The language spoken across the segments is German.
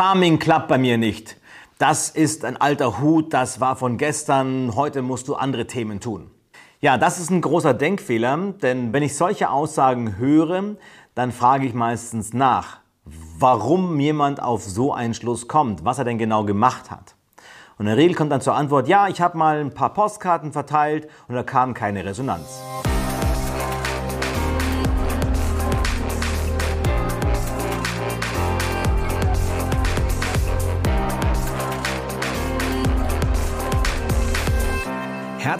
Farming klappt bei mir nicht. Das ist ein alter Hut, das war von gestern, heute musst du andere Themen tun. Ja, das ist ein großer Denkfehler, denn wenn ich solche Aussagen höre, dann frage ich meistens nach, warum jemand auf so einen Schluss kommt, was er denn genau gemacht hat. Und in der Regel kommt dann zur Antwort, ja, ich habe mal ein paar Postkarten verteilt und da kam keine Resonanz.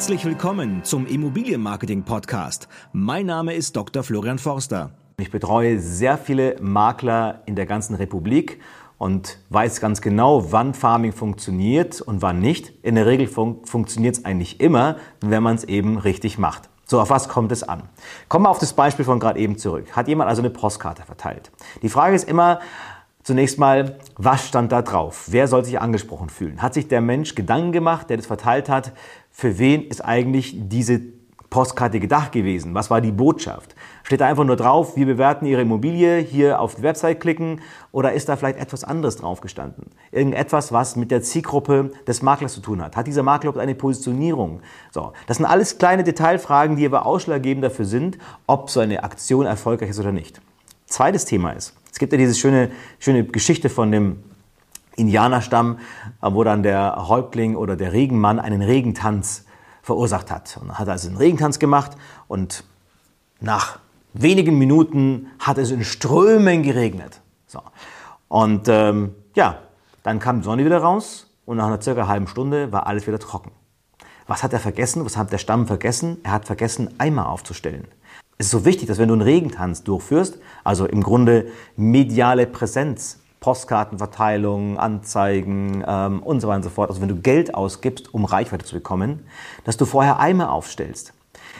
Herzlich willkommen zum Immobilienmarketing Podcast. Mein Name ist Dr. Florian Forster. Ich betreue sehr viele Makler in der ganzen Republik und weiß ganz genau, wann Farming funktioniert und wann nicht. In der Regel fun funktioniert es eigentlich immer, wenn man es eben richtig macht. So, auf was kommt es an? Kommen wir auf das Beispiel von gerade eben zurück. Hat jemand also eine Postkarte verteilt? Die Frage ist immer, Zunächst mal, was stand da drauf? Wer soll sich angesprochen fühlen? Hat sich der Mensch Gedanken gemacht, der das verteilt hat, für wen ist eigentlich diese Postkarte gedacht gewesen? Was war die Botschaft? Steht da einfach nur drauf, wir bewerten Ihre Immobilie, hier auf die Website klicken oder ist da vielleicht etwas anderes drauf gestanden? Irgendetwas, was mit der Zielgruppe des Maklers zu tun hat. Hat dieser Makler eine Positionierung? So, das sind alles kleine Detailfragen, die aber ausschlaggebend dafür sind, ob so eine Aktion erfolgreich ist oder nicht. Zweites Thema ist, es gibt ja diese schöne, schöne Geschichte von dem Indianerstamm, äh, wo dann der Häuptling oder der Regenmann einen Regentanz verursacht hat. Und hat also einen Regentanz gemacht und nach wenigen Minuten hat es in Strömen geregnet. So. Und ähm, ja, dann kam die Sonne wieder raus und nach einer circa halben Stunde war alles wieder trocken. Was hat er vergessen? Was hat der Stamm vergessen? Er hat vergessen, Eimer aufzustellen. Es ist so wichtig, dass wenn du einen Regentanz durchführst, also im Grunde mediale Präsenz Postkartenverteilung, Anzeigen ähm, und so weiter und so fort. Also wenn du Geld ausgibst, um Reichweite zu bekommen, dass du vorher Eimer aufstellst.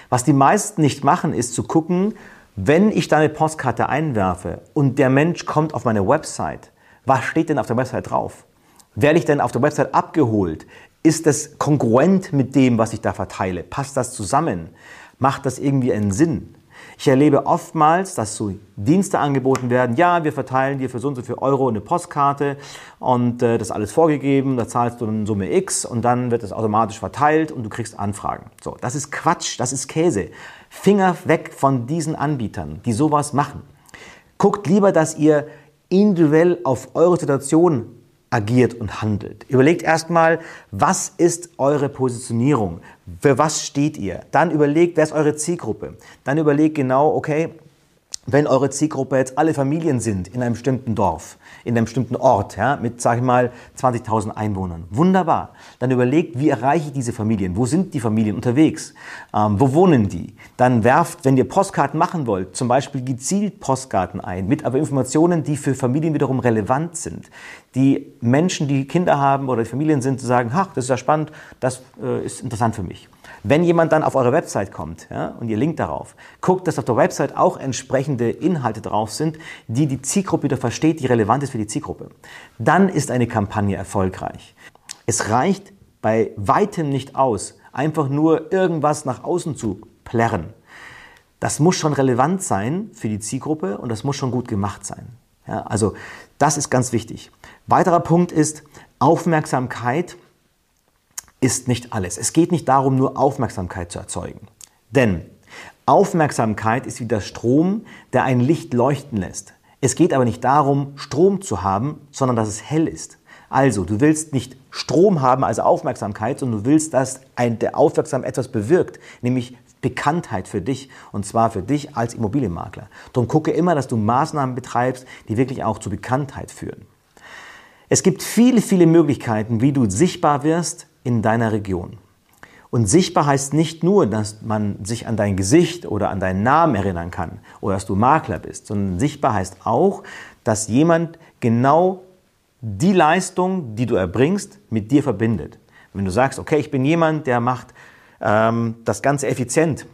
Was die meisten nicht machen, ist zu gucken, wenn ich deine Postkarte einwerfe und der Mensch kommt auf meine Website, was steht denn auf der Website drauf? Werde ich denn auf der Website abgeholt? Ist das kongruent mit dem, was ich da verteile? Passt das zusammen? Macht das irgendwie einen Sinn? Ich erlebe oftmals, dass so Dienste angeboten werden. Ja, wir verteilen dir für so und so viel Euro eine Postkarte und äh, das alles vorgegeben. Da zahlst du eine Summe X und dann wird es automatisch verteilt und du kriegst Anfragen. So, das ist Quatsch, das ist Käse. Finger weg von diesen Anbietern, die sowas machen. Guckt lieber, dass ihr individuell auf eure Situation agiert und handelt. Überlegt erstmal, was ist eure Positionierung? Für was steht ihr? Dann überlegt, wer ist eure Zielgruppe? Dann überlegt genau, okay, wenn eure Zielgruppe jetzt alle Familien sind in einem bestimmten Dorf, in einem bestimmten Ort, ja, mit, sag ich mal, 20.000 Einwohnern. Wunderbar. Dann überlegt, wie erreiche ich diese Familien? Wo sind die Familien unterwegs? Ähm, wo wohnen die? Dann werft, wenn ihr Postkarten machen wollt, zum Beispiel gezielt Postkarten ein, mit aber Informationen, die für Familien wiederum relevant sind. Die Menschen, die Kinder haben oder die Familien sind, zu sagen, ach, das ist ja spannend, das äh, ist interessant für mich. Wenn jemand dann auf eure Website kommt ja, und ihr linkt darauf, guckt, dass auf der Website auch entsprechende Inhalte drauf sind, die die Zielgruppe wieder versteht, die relevant ist für die Zielgruppe. Dann ist eine Kampagne erfolgreich. Es reicht bei weitem nicht aus, einfach nur irgendwas nach außen zu plärren. Das muss schon relevant sein für die Zielgruppe und das muss schon gut gemacht sein. Ja, also das ist ganz wichtig. Weiterer Punkt ist Aufmerksamkeit ist nicht alles. Es geht nicht darum, nur Aufmerksamkeit zu erzeugen. Denn Aufmerksamkeit ist wie der Strom, der ein Licht leuchten lässt. Es geht aber nicht darum, Strom zu haben, sondern dass es hell ist. Also, du willst nicht Strom haben, also Aufmerksamkeit, sondern du willst, dass ein, der aufmerksam etwas bewirkt, nämlich Bekanntheit für dich und zwar für dich als Immobilienmakler. Darum gucke immer, dass du Maßnahmen betreibst, die wirklich auch zu Bekanntheit führen. Es gibt viele, viele Möglichkeiten, wie du sichtbar wirst, in deiner Region. Und sichtbar heißt nicht nur, dass man sich an dein Gesicht oder an deinen Namen erinnern kann oder dass du Makler bist, sondern sichtbar heißt auch, dass jemand genau die Leistung, die du erbringst, mit dir verbindet. Wenn du sagst, okay, ich bin jemand, der macht ähm, das Ganze effizient,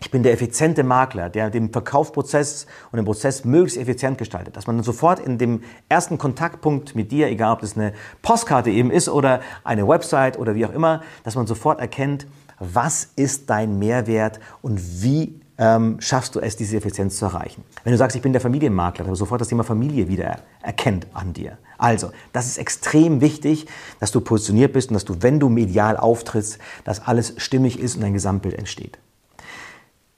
ich bin der effiziente Makler, der den Verkaufsprozess und den Prozess möglichst effizient gestaltet. Dass man dann sofort in dem ersten Kontaktpunkt mit dir, egal ob das eine Postkarte eben ist oder eine Website oder wie auch immer, dass man sofort erkennt, was ist dein Mehrwert und wie ähm, schaffst du es, diese Effizienz zu erreichen. Wenn du sagst, ich bin der Familienmakler, dann sofort das Thema Familie wieder erkennt an dir. Also, das ist extrem wichtig, dass du positioniert bist und dass du, wenn du medial auftrittst, dass alles stimmig ist und ein Gesamtbild entsteht.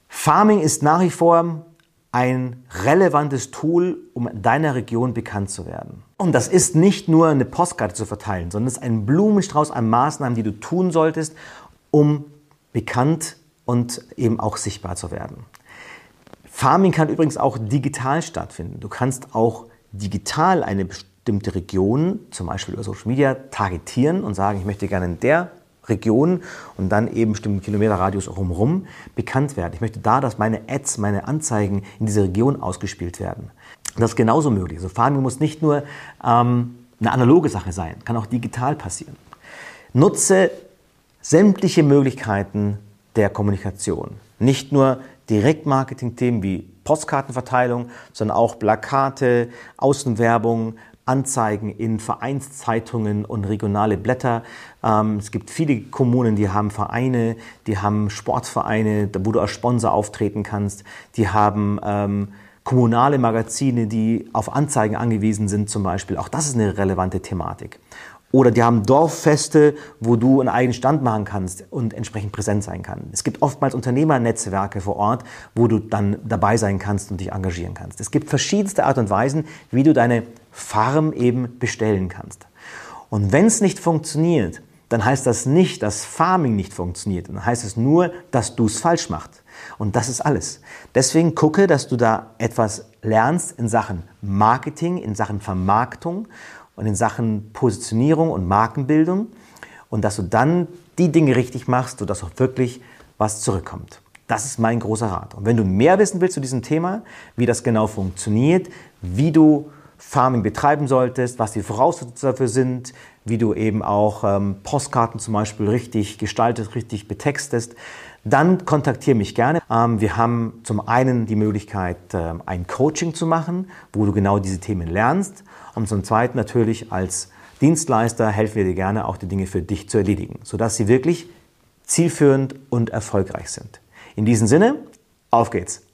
Farming ist nach wie vor ein relevantes Tool, um in deiner Region bekannt zu werden. Und das ist nicht nur eine Postkarte zu verteilen, sondern es ist ein Blumenstrauß an Maßnahmen, die du tun solltest, um bekannt und eben auch sichtbar zu werden. Farming kann übrigens auch digital stattfinden. Du kannst auch digital eine bestimmte Region, zum Beispiel über Social Media, targetieren und sagen, ich möchte gerne in der Region und dann eben bestimmten Kilometerradius umherum bekannt werden. Ich möchte da, dass meine Ads, meine Anzeigen in dieser Region ausgespielt werden. Das ist genauso möglich. Also Farming muss nicht nur ähm, eine analoge Sache sein, kann auch digital passieren. Nutze sämtliche Möglichkeiten der Kommunikation. Nicht nur Direktmarketing-Themen wie Postkartenverteilung, sondern auch Plakate, Außenwerbung, Anzeigen in Vereinszeitungen und regionale Blätter. Ähm, es gibt viele Kommunen, die haben Vereine, die haben Sportvereine, wo du als Sponsor auftreten kannst. Die haben ähm, kommunale Magazine, die auf Anzeigen angewiesen sind zum Beispiel. Auch das ist eine relevante Thematik. Oder die haben Dorffeste, wo du einen eigenen Stand machen kannst und entsprechend präsent sein kannst. Es gibt oftmals Unternehmernetzwerke vor Ort, wo du dann dabei sein kannst und dich engagieren kannst. Es gibt verschiedenste Art und Weisen, wie du deine Farm eben bestellen kannst. Und wenn es nicht funktioniert, dann heißt das nicht, dass Farming nicht funktioniert. Dann heißt es nur, dass du es falsch machst. Und das ist alles. Deswegen gucke, dass du da etwas lernst in Sachen Marketing, in Sachen Vermarktung und in Sachen Positionierung und Markenbildung und dass du dann die Dinge richtig machst, sodass auch wirklich was zurückkommt. Das ist mein großer Rat. Und wenn du mehr wissen willst zu diesem Thema, wie das genau funktioniert, wie du Farming betreiben solltest, was die Voraussetzungen dafür sind, wie du eben auch ähm, Postkarten zum Beispiel richtig gestaltest, richtig betextest, dann kontaktiere mich gerne. Ähm, wir haben zum einen die Möglichkeit, ähm, ein Coaching zu machen, wo du genau diese Themen lernst. Und zum zweiten natürlich als Dienstleister helfen wir dir gerne auch die Dinge für dich zu erledigen, sodass sie wirklich zielführend und erfolgreich sind. In diesem Sinne, auf geht's!